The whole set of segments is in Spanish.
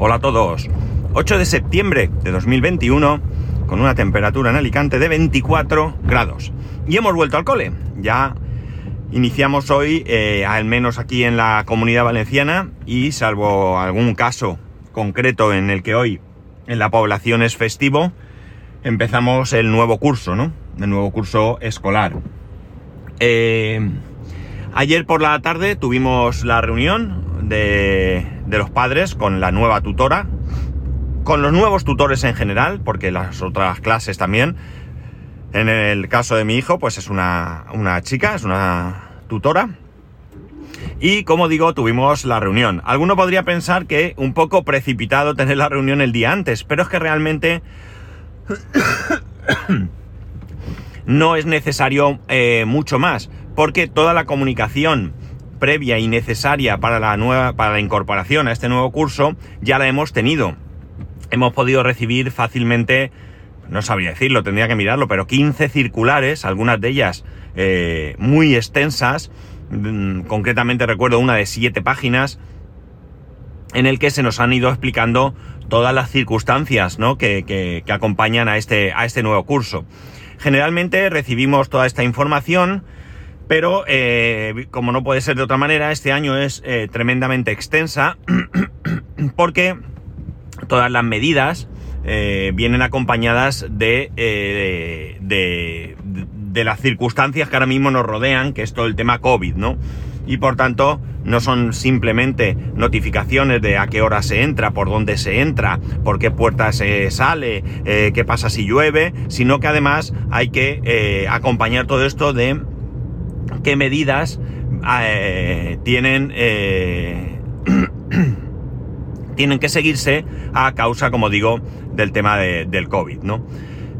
Hola a todos. 8 de septiembre de 2021 con una temperatura en Alicante de 24 grados. Y hemos vuelto al cole. Ya iniciamos hoy, eh, al menos aquí en la comunidad valenciana, y salvo algún caso concreto en el que hoy en la población es festivo, empezamos el nuevo curso, ¿no? El nuevo curso escolar. Eh, ayer por la tarde tuvimos la reunión de, los padres con la nueva tutora, con los nuevos tutores en general, porque las otras clases también. En el caso de mi hijo, pues es una, una chica, es una tutora. Y como digo, tuvimos la reunión. Alguno podría pensar que un poco precipitado tener la reunión el día antes, pero es que realmente no es necesario eh, mucho más, porque toda la comunicación previa y necesaria para la nueva, para la incorporación a este nuevo curso, ya la hemos tenido hemos podido recibir fácilmente, no sabría decirlo, tendría que mirarlo, pero 15 circulares, algunas de ellas eh, muy extensas, mm, concretamente recuerdo una de 7 páginas, en el que se nos han ido explicando todas las circunstancias ¿no? que, que, acompañan a este, a este nuevo curso. Generalmente recibimos toda esta información, pero eh, como no puede ser de otra manera, este año es eh, tremendamente extensa porque todas las medidas eh, vienen acompañadas de, de, de, las circunstancias que ahora mismo nos rodean, que es todo el tema COVID, ¿no? Y por tanto, no son simplemente notificaciones de a qué hora se entra, por dónde se entra, por qué puerta se sale, qué pasa si llueve, sino que además hay que acompañar todo esto de qué medidas tienen tienen que seguirse a causa, como digo, del tema del COVID, ¿no?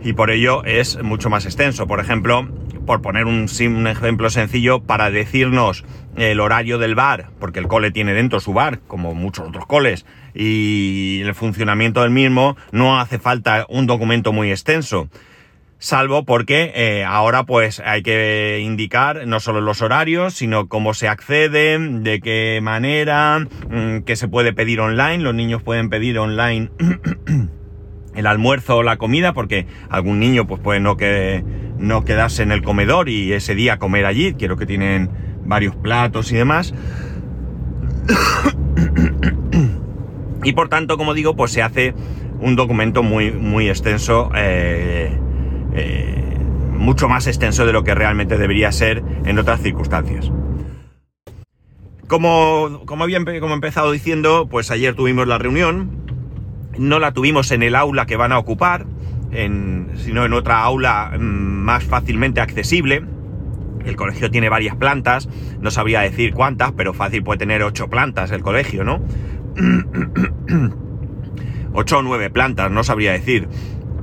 Y por ello es mucho más extenso. Por ejemplo, por poner un, un, ejemplo sencillo, para decirnos el horario del bar, porque el cole tiene dentro su bar, como muchos otros coles, y el funcionamiento del mismo, no hace falta un documento muy extenso salvo porque eh, ahora pues hay que indicar no solo los horarios, sino cómo se accede, de qué manera, mmm, que se puede pedir online, los niños pueden pedir online el almuerzo o la comida, porque algún niño pues puede no quedarse en el comedor y ese día comer allí, quiero que tienen varios platos y demás. y por tanto, como digo, pues se hace un documento muy, muy extenso eh, eh, mucho más extenso de lo que realmente debería ser en otras circunstancias. Como, como como empezado diciendo, pues ayer tuvimos la reunión, no la tuvimos en el aula que van a ocupar, en, sino en otra aula mm, más fácilmente accesible. El colegio tiene varias plantas, no sabría decir cuántas, pero fácil puede tener ocho plantas el colegio, ¿no? ocho o nueve plantas, no sabría decir.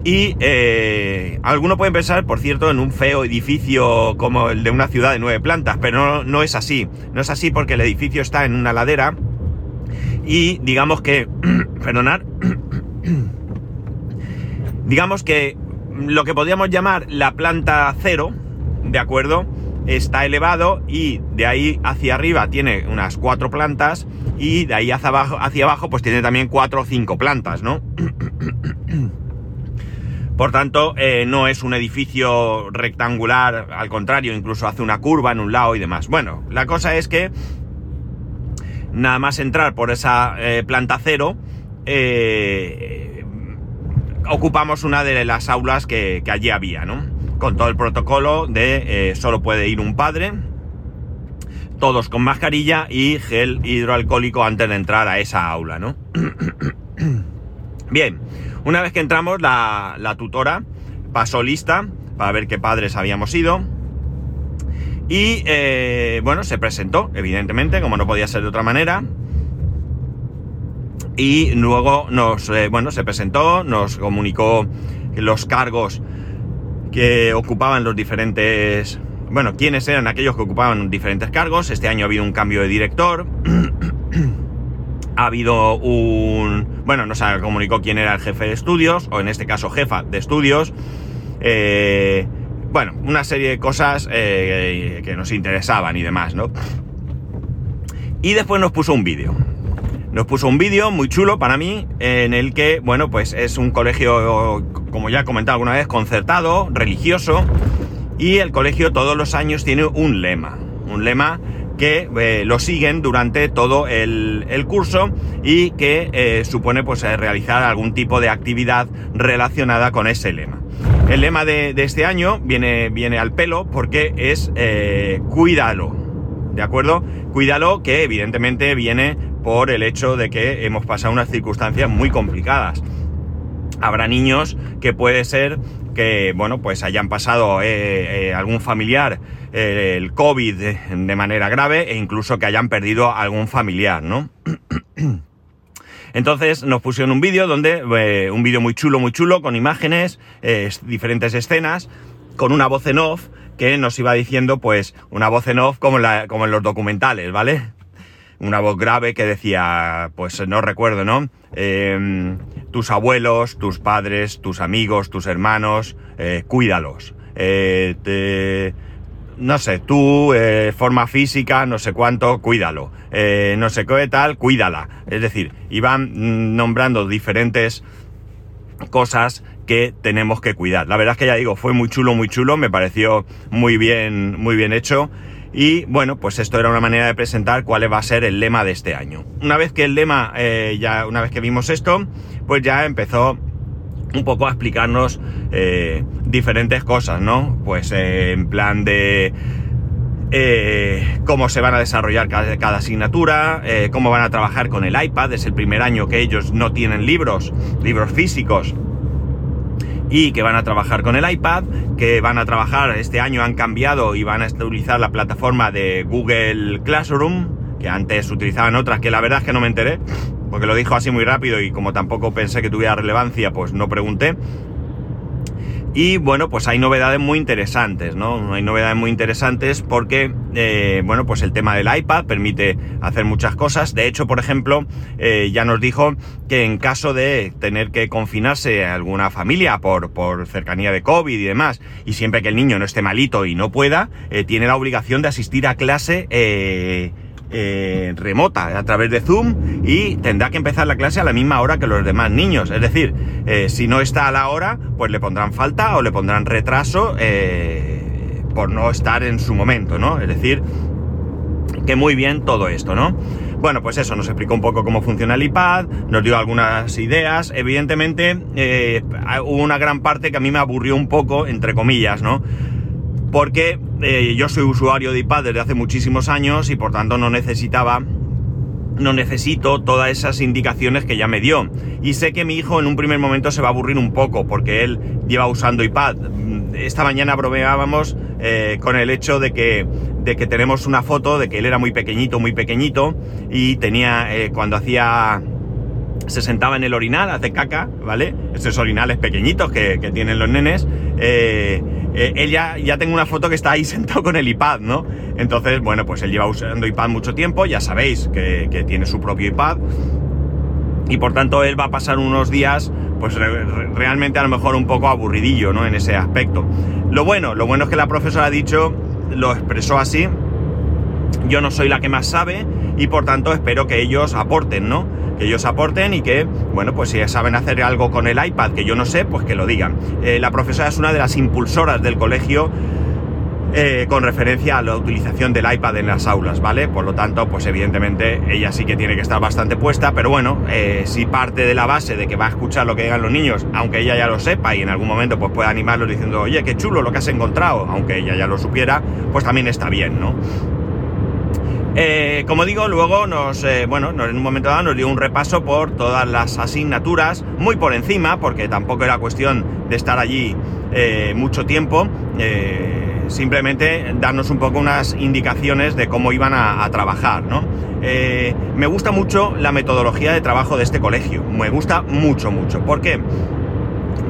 Y eh, algunos pueden pensar, por cierto, en un feo edificio como el de una ciudad de nueve plantas, pero no, no es así. No es así porque el edificio está en una ladera y digamos que, perdonad, digamos que lo que podríamos llamar la planta cero, ¿de acuerdo? Está elevado y de ahí hacia arriba tiene unas cuatro plantas y de ahí hacia abajo, hacia abajo pues tiene también cuatro o cinco plantas, ¿no? Por tanto, eh, no es un edificio rectangular, al contrario, incluso hace una curva en un lado y demás. Bueno, la cosa es que nada más entrar por esa eh, planta cero, eh, ocupamos una de las aulas que, que, allí había, ¿no? Con todo el protocolo de solo puede ir un padre, todos con mascarilla y gel hidroalcohólico antes de entrar a esa aula, ¿no? Bien. Una vez que entramos, la, tutora pasó lista para ver qué padres habíamos ido. Y eh, bueno, se presentó, evidentemente, como no podía ser de otra manera. Y luego nos, eh, bueno, se presentó, nos comunicó los cargos que ocupaban los diferentes, bueno, quiénes eran aquellos que ocupaban diferentes cargos. Este año ha habido un cambio de director. ha habido un... Bueno, nos comunicó quién era el jefe de estudios, o en este caso jefa de estudios. Eh, bueno, una serie de cosas eh, que nos interesaban y demás, ¿no? Y después nos puso un vídeo. nos puso un vídeo muy chulo para mí, en el que, bueno, pues es un colegio, como ya he comentado alguna vez, concertado, religioso, y el colegio todos los años tiene un lema, un lema que eh, lo siguen durante todo el, curso y que eh, supone pues eh, realizar algún tipo de actividad relacionada con ese lema. El lema de, este año viene, viene, al pelo porque es cuídalo, ¿de acuerdo? Cuídalo que evidentemente viene por el hecho de que hemos pasado unas circunstancias muy complicadas. Habrá niños que puede ser que, bueno, pues hayan pasado algún familiar el COVID de manera grave e incluso que hayan perdido algún familiar, ¿no? Entonces nos pusieron un vídeo donde, eh, un vídeo muy chulo, muy chulo, con imágenes, eh, diferentes escenas, con una voz en off que nos iba diciendo, pues, una voz en off como, como en los documentales, ¿vale? Una voz grave que decía, pues no recuerdo, ¿no? Em, tus abuelos, tus padres, tus amigos, tus hermanos, eh, cuídalos. te, no sé, tú, eh, forma física, no sé cuánto, cuídalo. Eh, no sé qué tal, cuídala. Es decir, iban nombrando diferentes cosas que tenemos que cuidar. La verdad es que ya digo, fue muy chulo, muy chulo, me pareció muy bien, muy bien hecho. Y bueno, pues esto era una manera de presentar cuál va a ser el lema de este año. Una vez que el lema, eh, ya una vez que vimos esto, pues ya empezó un poco a explicarnos eh, diferentes cosas, ¿no? Pues eh, en plan de cómo se van a desarrollar cada, asignatura, cómo van a trabajar con el iPad, es el primer año que ellos no tienen libros, libros físicos, y que van a trabajar con el iPad, que van a trabajar, este año han cambiado y van a utilizar la plataforma de Google Classroom, que antes utilizaban otras, que la verdad es que no me enteré, porque lo dijo así muy rápido y como tampoco pensé que tuviera relevancia, pues no pregunté. Y bueno, pues hay novedades muy interesantes, ¿no? Hay novedades muy interesantes porque, eh, bueno, pues el tema del iPad permite hacer muchas cosas. De hecho, por ejemplo, eh, ya nos dijo que en caso de tener que confinarse a alguna familia por, por cercanía de COVID y demás, y siempre que el niño no esté malito y no pueda, eh, tiene la obligación de asistir a clase eh, remota a través de Zoom y tendrá que empezar la clase a la misma hora que los demás niños. Es decir, eh, si no está a la hora, pues le pondrán falta o le pondrán retraso eh, por no estar en su momento, ¿no? Es decir, que muy bien todo esto, ¿no? Bueno, pues eso, nos explicó un poco cómo funciona el iPad, nos dio algunas ideas. Evidentemente, hubo una gran parte que a mí me aburrió un poco, entre comillas, ¿no? porque eh, yo soy usuario de iPad desde hace muchísimos años y por tanto no necesitaba no necesito todas esas indicaciones que ya me dio. Y sé que mi hijo en un primer momento se va a aburrir un poco porque él lleva usando iPad. Esta mañana bromeábamos eh, con el hecho de que, de que tenemos una foto de que él era muy pequeñito, muy pequeño y tenía, eh, cuando hacía se sentaba en el orinal, hace caca, ¿vale? Estos orinales pequeñitos que, tienen los nenes. Eh, eh, él ya, ya tengo una foto que está ahí sentado con el iPad, ¿no? Entonces, bueno, pues él lleva usando iPad mucho tiempo, ya sabéis que, tiene su propio iPad. Y por tanto él va a pasar unos días, pues realmente a lo mejor un poco aburridillo, ¿no? En ese aspecto. Lo bueno, lo bueno es que la profesora ha dicho, lo expresó así, yo no soy la que más sabe y por tanto espero que ellos aporten, ¿no? que ellos aporten y que, bueno, pues si saben hacer algo con el iPad que yo no sé, pues que lo digan. Eh, la profesora es una de las impulsoras del colegio eh, con referencia a la utilización del iPad en las aulas, ¿vale? Por lo tanto, pues evidentemente ella sí que tiene que estar bastante puesta, pero bueno, eh, si parte de la base de que va a escuchar lo que digan los niños, aunque ella ya lo sepa y en algún momento pues pueda animarlos diciendo, oye, qué chulo lo que has encontrado, aunque ella ya lo supiera, pues también está bien, ¿no? Eh, como digo, luego nos, eh, bueno, en un momento dado nos dio un repaso por todas las asignaturas, muy por encima, porque tampoco era cuestión de estar allí eh, mucho tiempo, simplemente darnos un poco unas indicaciones de cómo iban a, trabajar, ¿no? me gusta mucho la metodología de trabajo de este colegio, me gusta mucho, mucho. ¿Por qué?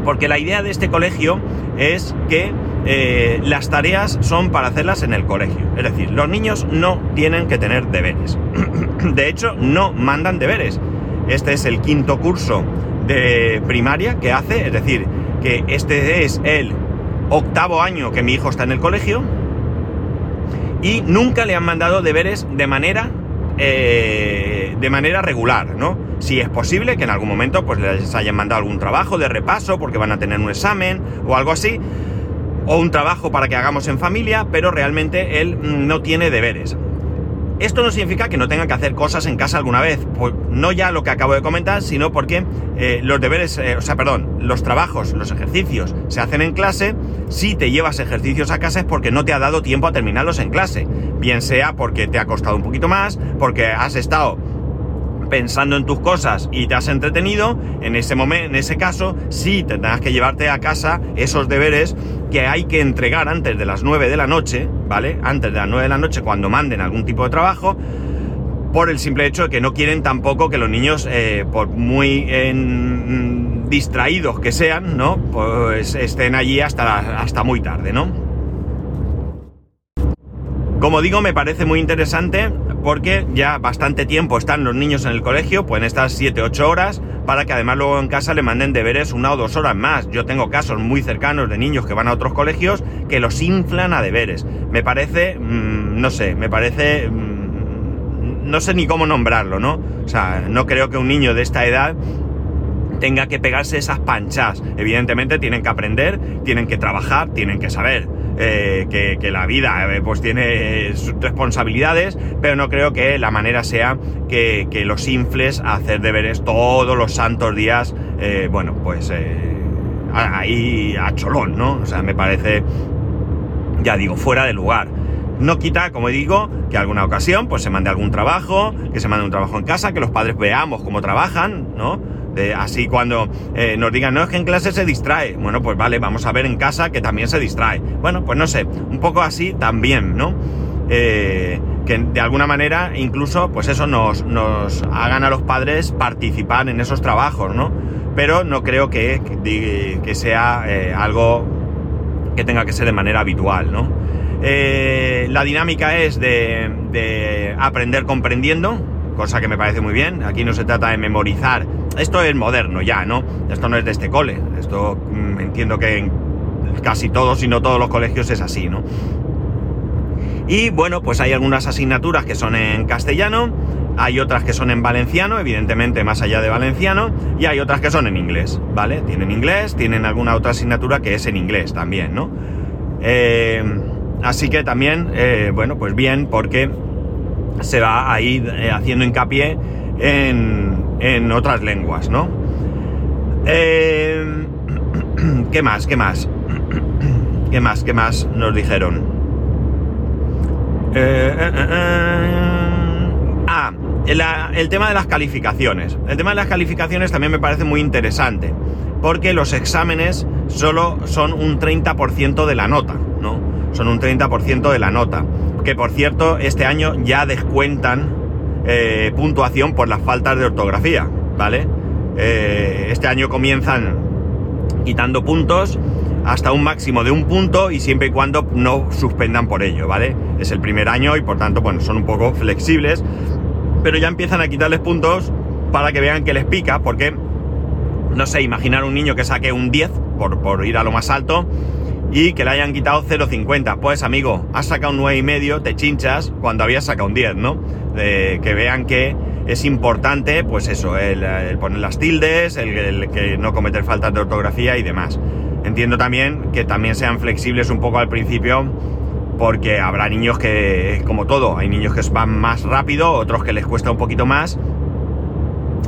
Porque la idea de este colegio es que eh, las tareas son para hacerlas en el colegio. Es decir, los niños no tienen que tener deberes. de hecho, no mandan deberes. Este es el quinto curso de primaria que hace, es decir, que este es el octavo año que mi hijo está en el colegio y nunca le han mandado deberes de manera eh, de manera regular, ¿no? Si es posible que en algún momento pues les hayan mandado algún trabajo de repaso porque van a tener un examen o algo así, o un trabajo para que hagamos en familia, pero realmente él no tiene deberes. Esto no significa que no tenga que hacer cosas en casa alguna vez, pues no ya lo que acabo de comentar, sino porque eh, los deberes, eh, o sea, perdón, los trabajos, los ejercicios se hacen en clase, si te llevas ejercicios a casa es porque no te ha dado tiempo a terminarlos en clase, bien sea porque te ha costado un poquito más, porque has estado pensando en tus cosas y te has entretenido, en ese momento, en ese caso, sí tendrás que llevarte a casa esos deberes que hay que entregar antes de las 9 de la noche, ¿vale? Antes de las 9 de la noche cuando manden algún tipo de trabajo, por el simple hecho de que no quieren tampoco que los niños, eh, por muy distraídos que sean, ¿no? Pues estén allí hasta, hasta muy tarde, ¿no? Como digo, me parece muy interesante porque ya bastante tiempo están los niños en el colegio, pueden estar 7-8 horas, para que además luego en casa le manden deberes una o dos horas más. Yo tengo casos muy cercanos de niños que van a otros colegios que los inflan a deberes. Me parece, mmm, no sé, me parece... Mmm, no sé ni cómo nombrarlo, ¿no? O sea, no creo que un niño de esta edad tenga que pegarse esas panchas. Evidentemente tienen que aprender, tienen que trabajar, tienen que saber. Eh, que, la vida eh, pues tiene sus responsabilidades, pero no creo que la manera sea que, los infles a hacer deberes todos los santos días, eh, bueno, pues ahí a cholón, ¿no? O sea, me parece, ya digo, fuera de lugar. No quita, como digo, que alguna ocasión pues se mande algún trabajo, que se mande un trabajo en casa, que los padres veamos cómo trabajan, ¿no? Así cuando eh, nos digan, no, es que en clase se distrae. Bueno, pues vale, vamos a ver en casa que también se distrae. Bueno, pues no sé, un poco así también, ¿no? Eh, que de alguna manera incluso, pues eso nos, nos hagan a los padres participar en esos trabajos, ¿no? Pero no creo que, que, sea eh, algo que tenga que ser de manera habitual, ¿no? la dinámica es de, de aprender comprendiendo, cosa que me parece muy bien. Aquí no se trata de memorizar esto es moderno ya, ¿no? Esto no es de este cole. Esto mm, entiendo que en casi todos, y no todos los colegios es así, ¿no? Y bueno, pues hay algunas asignaturas que son en castellano, hay otras que son en valenciano, evidentemente más allá de valenciano, y hay otras que son en inglés, ¿vale? Tienen inglés, tienen alguna otra asignatura que es en inglés también, ¿no? Eh, así que también, eh, bueno, pues bien, porque se va a ir eh, haciendo hincapié en, en otras lenguas, ¿no? Eh, ¿Qué más? ¿Qué más? ¿Qué más? ¿Qué más nos dijeron? Eh, eh, ah, el, tema de las calificaciones. El tema de las calificaciones también me parece muy interesante, porque los exámenes solo son un 30% de la nota, ¿no? Son un 30% de la nota. Que por cierto, este año ya descuentan eh, puntuación por las faltas de ortografía, ¿vale? Eh, este año comienzan quitando puntos hasta un máximo de un punto y siempre y cuando no suspendan por ello, ¿vale? Es el primer año y por tanto, bueno, son un poco flexibles, pero ya empiezan a quitarles puntos para que vean que les pica, porque, no sé, imaginar un niño que saque un 10 por, por ir a lo más alto y que le hayan quitado 0,50. Pues amigo, has sacado un 9,5, te chinchas cuando habías sacado un 10, ¿no? Que vean que es importante, pues eso, el, poner las tildes, el, que no cometer faltas de ortografía y demás. Entiendo también que también sean flexibles un poco al principio, porque habrá niños que, como todo, hay niños que van más rápido, otros que les cuesta un poquito más,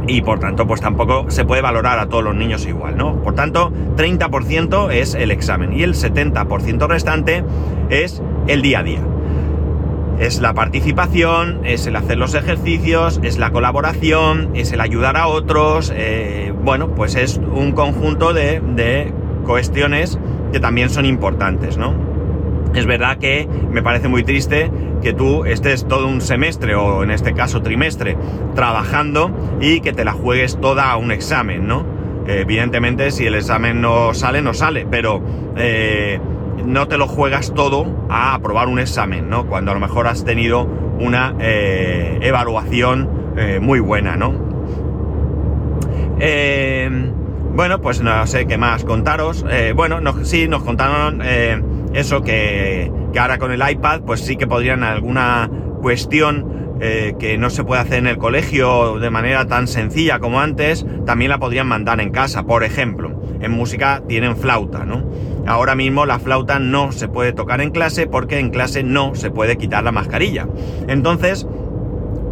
y por tanto pues tampoco se puede valorar a todos los niños igual, ¿no? Por tanto, 30% es el examen y el 70% restante es el día a día. Es la participación, es el hacer los ejercicios, es la colaboración, es el ayudar a otros, eh, bueno, pues es un conjunto de, de cuestiones que también son importantes, ¿no? Es verdad que me parece muy triste que tú estés todo un semestre o en este caso trimestre trabajando y que te la juegues toda a un examen, ¿no? evidentemente si el examen no sale, no sale, pero eh, no te lo juegas todo a aprobar un examen, ¿no? Cuando a lo mejor has tenido una eh, evaluación eh, muy buena, ¿no? bueno, pues no sé qué más contaros. bueno, sí, nos contaron eso que, ahora con el iPad pues sí que podrían alguna cuestión eh, que no se puede hacer en el colegio de manera tan sencilla como antes, también la podrían mandar en casa. Por ejemplo, en música tienen flauta, ¿no? Ahora mismo la flauta no se puede tocar en clase porque en clase no se puede quitar la mascarilla. Entonces,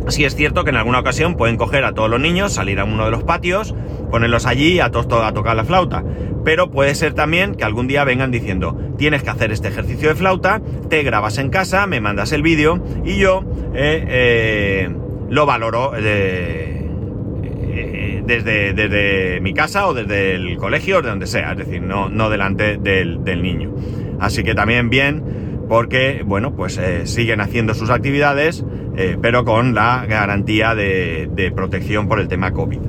Sí es cierto que en alguna ocasión pueden coger a todos los niños, salir a uno de los patios, ponerlos allí a, todos a tocar la flauta. Pero puede ser también que algún día vengan diciendo, tienes que hacer este ejercicio de flauta, te grabas en casa, me mandas el vídeo y yo eh, eh, lo valoro eh, desde, desde, mi casa o desde el colegio o de donde sea, es decir, no, no delante del, niño. Así que también bien porque, bueno, pues siguen haciendo sus actividades pero con la garantía de, protección por el tema COVID.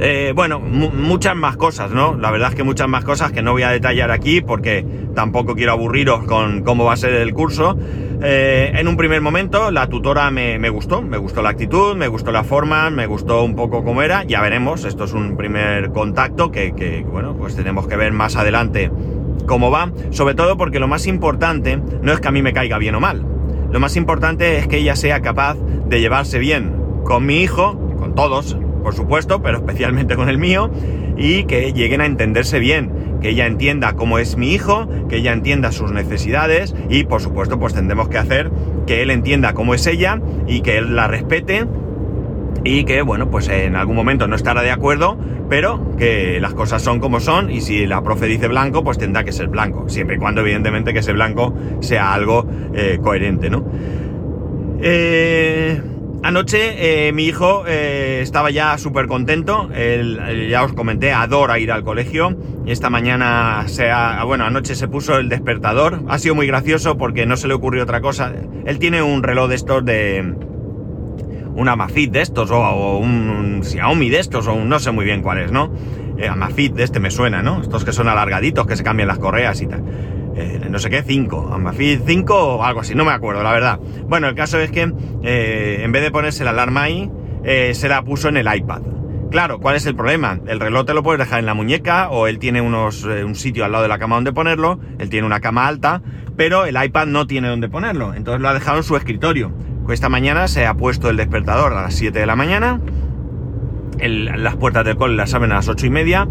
Eh, bueno, muchas más cosas, ¿no? La verdad es que muchas más cosas que no voy a detallar aquí porque tampoco quiero aburriros con cómo va a ser el curso. Eh, en un primer momento la tutora me, gustó, me gustó la actitud, me gustó la forma, me gustó un poco cómo era, ya veremos, esto es un primer contacto que, que, bueno, pues tenemos que ver más adelante cómo va, sobre todo porque lo más importante no es que a mí me caiga bien o mal, lo más importante es que ella sea capaz de llevarse bien con mi hijo, con todos, por supuesto, pero especialmente con el mío, y que lleguen a entenderse bien, que ella entienda cómo es mi hijo, que ella entienda sus necesidades y por supuesto pues tendremos que hacer que él entienda cómo es ella y que él la respete y que bueno pues en algún momento no estará de acuerdo pero que las cosas son como son y si la profe dice blanco, pues tendrá que ser blanco, siempre y cuando evidentemente que ese blanco sea algo eh, coherente, ¿no? Eh, anoche eh, mi hijo estaba ya súper contento, ya os comenté, adora ir al colegio. Esta mañana, se bueno, anoche se puso el despertador, ha sido muy gracioso porque no se le ocurrió otra cosa. Él tiene un reloj de estos de un Amafit de estos, o, un, Xiaomi de estos, o no sé muy bien cuál es, ¿no? Eh, Amafit de este me suena, ¿no? Estos que son alargaditos, que se cambian las correas y tal. Eh, no sé qué, 5, Amafit 5 o algo así, no me acuerdo, la verdad. Bueno, el caso es que eh, en vez de ponerse la alarma ahí, se la puso en el iPad. Claro, ¿cuál es el problema? El reloj te lo puedes dejar en la muñeca o él tiene unos, un sitio al lado de la cama donde ponerlo, él tiene una cama alta, pero el iPad no tiene donde ponerlo, entonces lo ha dejado en su escritorio. Esta mañana se ha puesto el despertador a las 7 de la mañana, las puertas del cole las abren a las 8 y media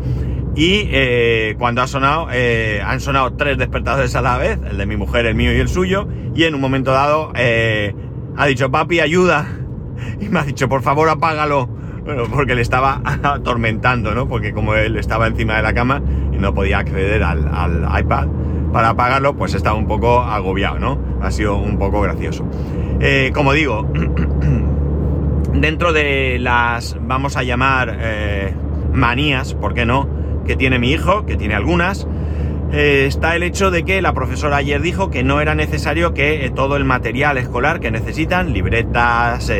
y eh, cuando ha sonado, eh, han sonado tres despertadores a la vez, el de mi mujer, el mío y el suyo, y en un momento dado eh, ha dicho, papi, ayuda, y me ha dicho, por favor, apágalo, bueno, porque le estaba atormentando, ¿no? Porque como él estaba encima de la cama y no podía acceder al, al iPad para apagarlo, pues estaba un poco agobiado, ¿no? Ha sido un poco gracioso. Como digo, dentro de las, vamos a llamar, manías, ¿por qué no?, que tiene mi hijo, que tiene algunas, eh, está el hecho de que la profesora ayer dijo que no era necesario que todo el material escolar que necesitan, libretas,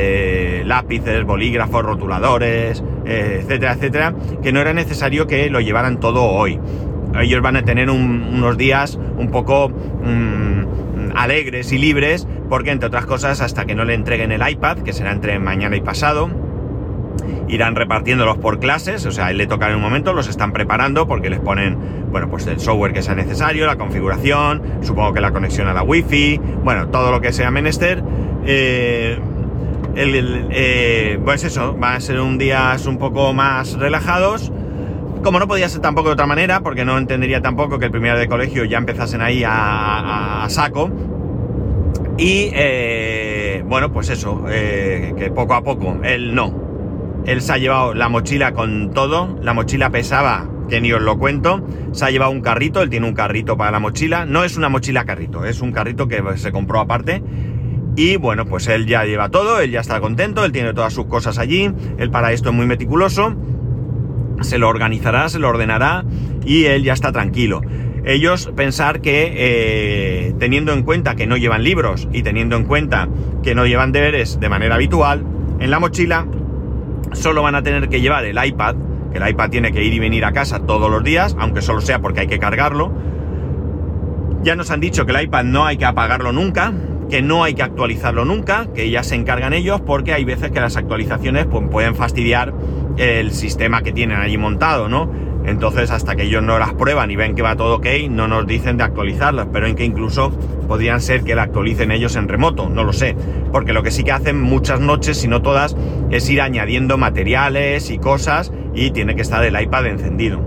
lápices, bolígrafos, rotuladores, etcétera, etcétera, que no era necesario que lo llevaran todo hoy. Ellos van a tener unos días un poco mm, alegres y libres porque entre otras cosas hasta que no le entreguen el iPad, que será entre mañana y pasado, irán repartiéndolos por clases, o sea, él le toca en un momento, los están preparando porque les ponen, bueno, pues el software que sea necesario, la configuración, supongo que la conexión a la wifi, bueno, todo lo que sea menester. Eh, eh, pues eso, va a ser un día un poco más relajados. Como no podía ser tampoco de otra manera, porque no entendería tampoco que el primer de colegio ya empezasen ahí a saco, y eh, bueno, pues eso, que poco a poco, él no. Él se ha llevado la mochila con todo, la mochila pesaba, que ni os lo cuento, se ha llevado un carrito, él tiene un carrito para la mochila, no es una mochila carrito, es un carrito que se compró aparte. Y bueno, pues él ya lleva todo, él ya está contento, él tiene todas sus cosas allí, él para esto es muy meticuloso, se lo organizará, se lo ordenará y él ya está tranquilo ellos pensar que eh, teniendo en cuenta que no llevan libros y teniendo en cuenta que no llevan deberes de manera habitual, en la mochila solo van a tener que llevar el iPad, que el iPad tiene que ir y venir a casa todos los días, aunque solo sea porque hay que cargarlo. Ya nos han dicho que el iPad no hay que apagarlo nunca, que no hay que actualizarlo nunca, que ya se encargan ellos porque hay veces que las actualizaciones pues, pueden fastidiar el sistema que tienen allí montado, ¿no? Entonces, hasta que ellos no las prueban y ven que va todo ok, no nos dicen de actualizarlas, pero en que incluso podrían ser que la actualicen ellos en remoto, no lo sé. Porque lo que sí que hacen muchas noches, si no todas, es ir añadiendo materiales y cosas y tiene que estar el iPad encendido.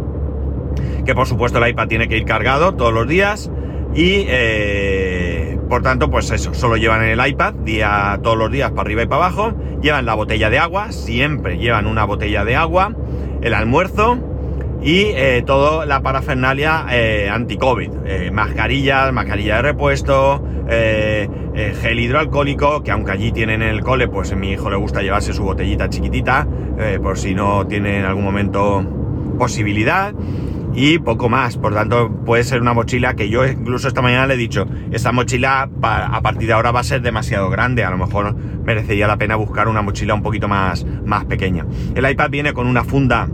Que por supuesto el iPad tiene que ir cargado todos los días y eh, por tanto, pues eso, solo llevan el iPad día, todos los días para arriba y para abajo, llevan la botella de agua, siempre llevan una botella de agua, el almuerzo y eh, toda la parafernalia eh, anti-COVID, eh, mascarillas, mascarilla de repuesto, eh, gel hidroalcohólico, que aunque allí tienen el cole, pues a mi hijo le gusta llevarse su botellita chiquitita, por si no tiene en algún momento posibilidad y poco más. Por tanto, puede ser una mochila que yo incluso esta mañana le he dicho, esta mochila a partir de ahora va a ser demasiado grande, a lo mejor merecería la pena buscar una mochila un poquito más, más pequeña. El iPad viene con una funda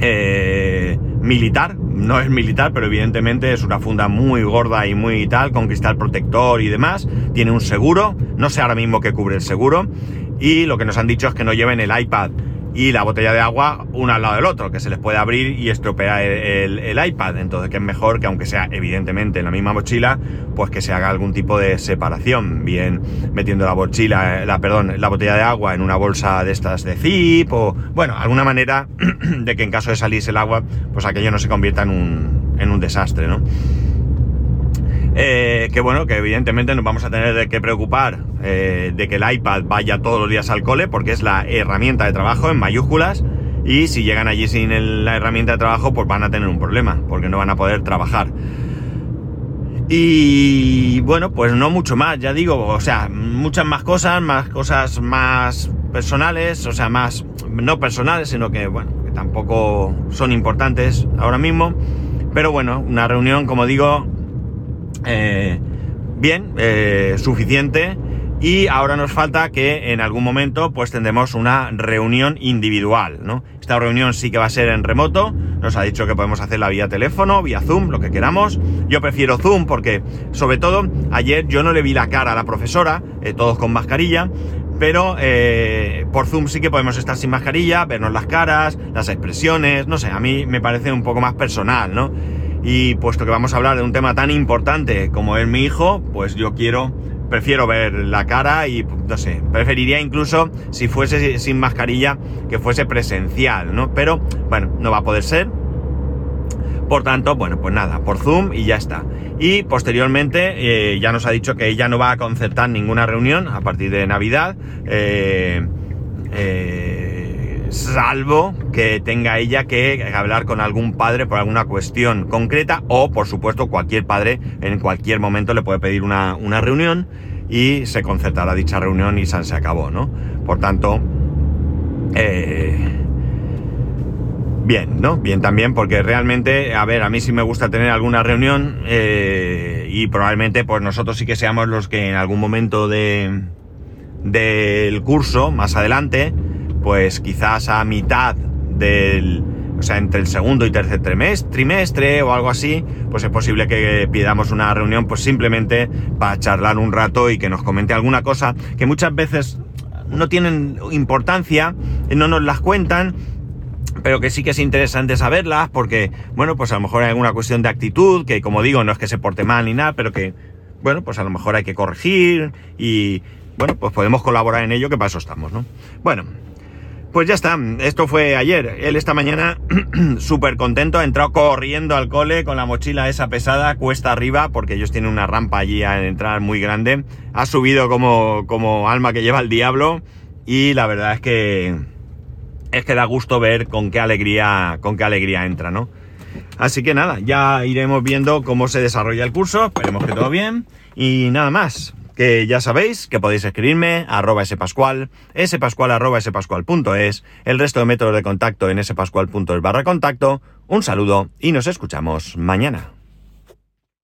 eh, militar, no es militar, pero evidentemente es una funda muy gorda y muy tal, con cristal protector y demás. Tiene un seguro, no sé ahora mismo qué cubre el seguro. Y lo que nos han dicho es que no lleven el iPad y la botella de agua uno al lado del otro, que se les puede abrir y estropear el iPad. Entonces que es mejor que aunque sea evidentemente en la misma mochila, pues que se haga algún tipo de separación, bien metiendo la mochila, eh, la perdón, la botella de agua en una bolsa de estas de zip o bueno, alguna manera de que en caso de salirse el agua, pues aquello no se convierta en un, en un desastre, ¿no? Eh, que bueno, que evidentemente nos vamos a tener que preocupar eh, de que el iPad vaya todos los días al cole, porque es la herramienta de trabajo en mayúsculas, y si llegan allí sin la herramienta de trabajo, pues van a tener un problema, porque no van a poder trabajar. Y bueno, pues no mucho más, ya digo, o sea, muchas más cosas, más cosas más personales, o sea, más, no personales, sino que, bueno, que tampoco son importantes ahora mismo. Pero bueno, una reunión, como digo, eh, bien, eh, suficiente. Y ahora nos falta que en algún momento pues tendremos una reunión individual, ¿no? Esta reunión sí que va a ser en remoto. Nos ha dicho que podemos hacerla vía teléfono, vía Zoom, lo que queramos. Yo prefiero Zoom porque, sobre todo, ayer yo no le vi la cara a la profesora, eh, todos con mascarilla. Pero eh, por Zoom sí que podemos estar sin mascarilla, vernos las caras, las expresiones, no sé, a mí me parece un poco más personal, ¿no? Y puesto que vamos a hablar de un tema tan importante como es mi hijo, pues yo quiero, prefiero ver la cara y no sé, preferiría incluso si fuese sin mascarilla que fuese presencial, ¿no? Pero bueno, no va a poder ser. Por tanto, bueno, pues nada, por Zoom y ya está. Y posteriormente eh, ya nos ha dicho que ella no va a concertar ninguna reunión a partir de Navidad. eh, eh, salvo que tenga ella que hablar con algún padre por alguna cuestión concreta o, por supuesto, cualquier padre en cualquier momento le puede pedir una, una reunión y se concertará dicha reunión y se acabó, ¿no? Por tanto, eh, bien, ¿no? Bien también porque realmente, a ver, a mí sí me gusta tener alguna reunión eh, y probablemente pues nosotros sí que seamos los que en algún momento de, del curso, más adelante, pues quizás a mitad del, o sea, entre el segundo y tercer trimestre, trimestre o algo así, pues es posible que pidamos una reunión pues simplemente para charlar un rato y que nos comente alguna cosa que muchas veces no tienen importancia, no nos las cuentan, pero que sí que es interesante saberlas porque, bueno, pues a lo mejor hay alguna cuestión de actitud, que como digo, no es que se porte mal ni nada, pero que, bueno, pues a lo mejor hay que corregir y, bueno, pues podemos colaborar en ello, que para eso estamos, ¿no? Bueno, pues ya está, esto fue ayer. Él esta mañana súper contento, ha entrado corriendo al cole con la mochila esa pesada, cuesta arriba, porque ellos tienen una rampa allí al entrar muy grande. Ha subido como, como alma que lleva el diablo y la verdad es que es que da gusto ver con qué alegría, con qué alegría entra, ¿no? Así que nada, ya iremos viendo cómo se desarrolla el curso, esperemos que todo bien y nada más. Que ya sabéis que podéis escribirme arroba spascual, spascual arroba spascual.es, el resto de métodos de contacto en spascual.es barra contacto. Un saludo y nos escuchamos mañana.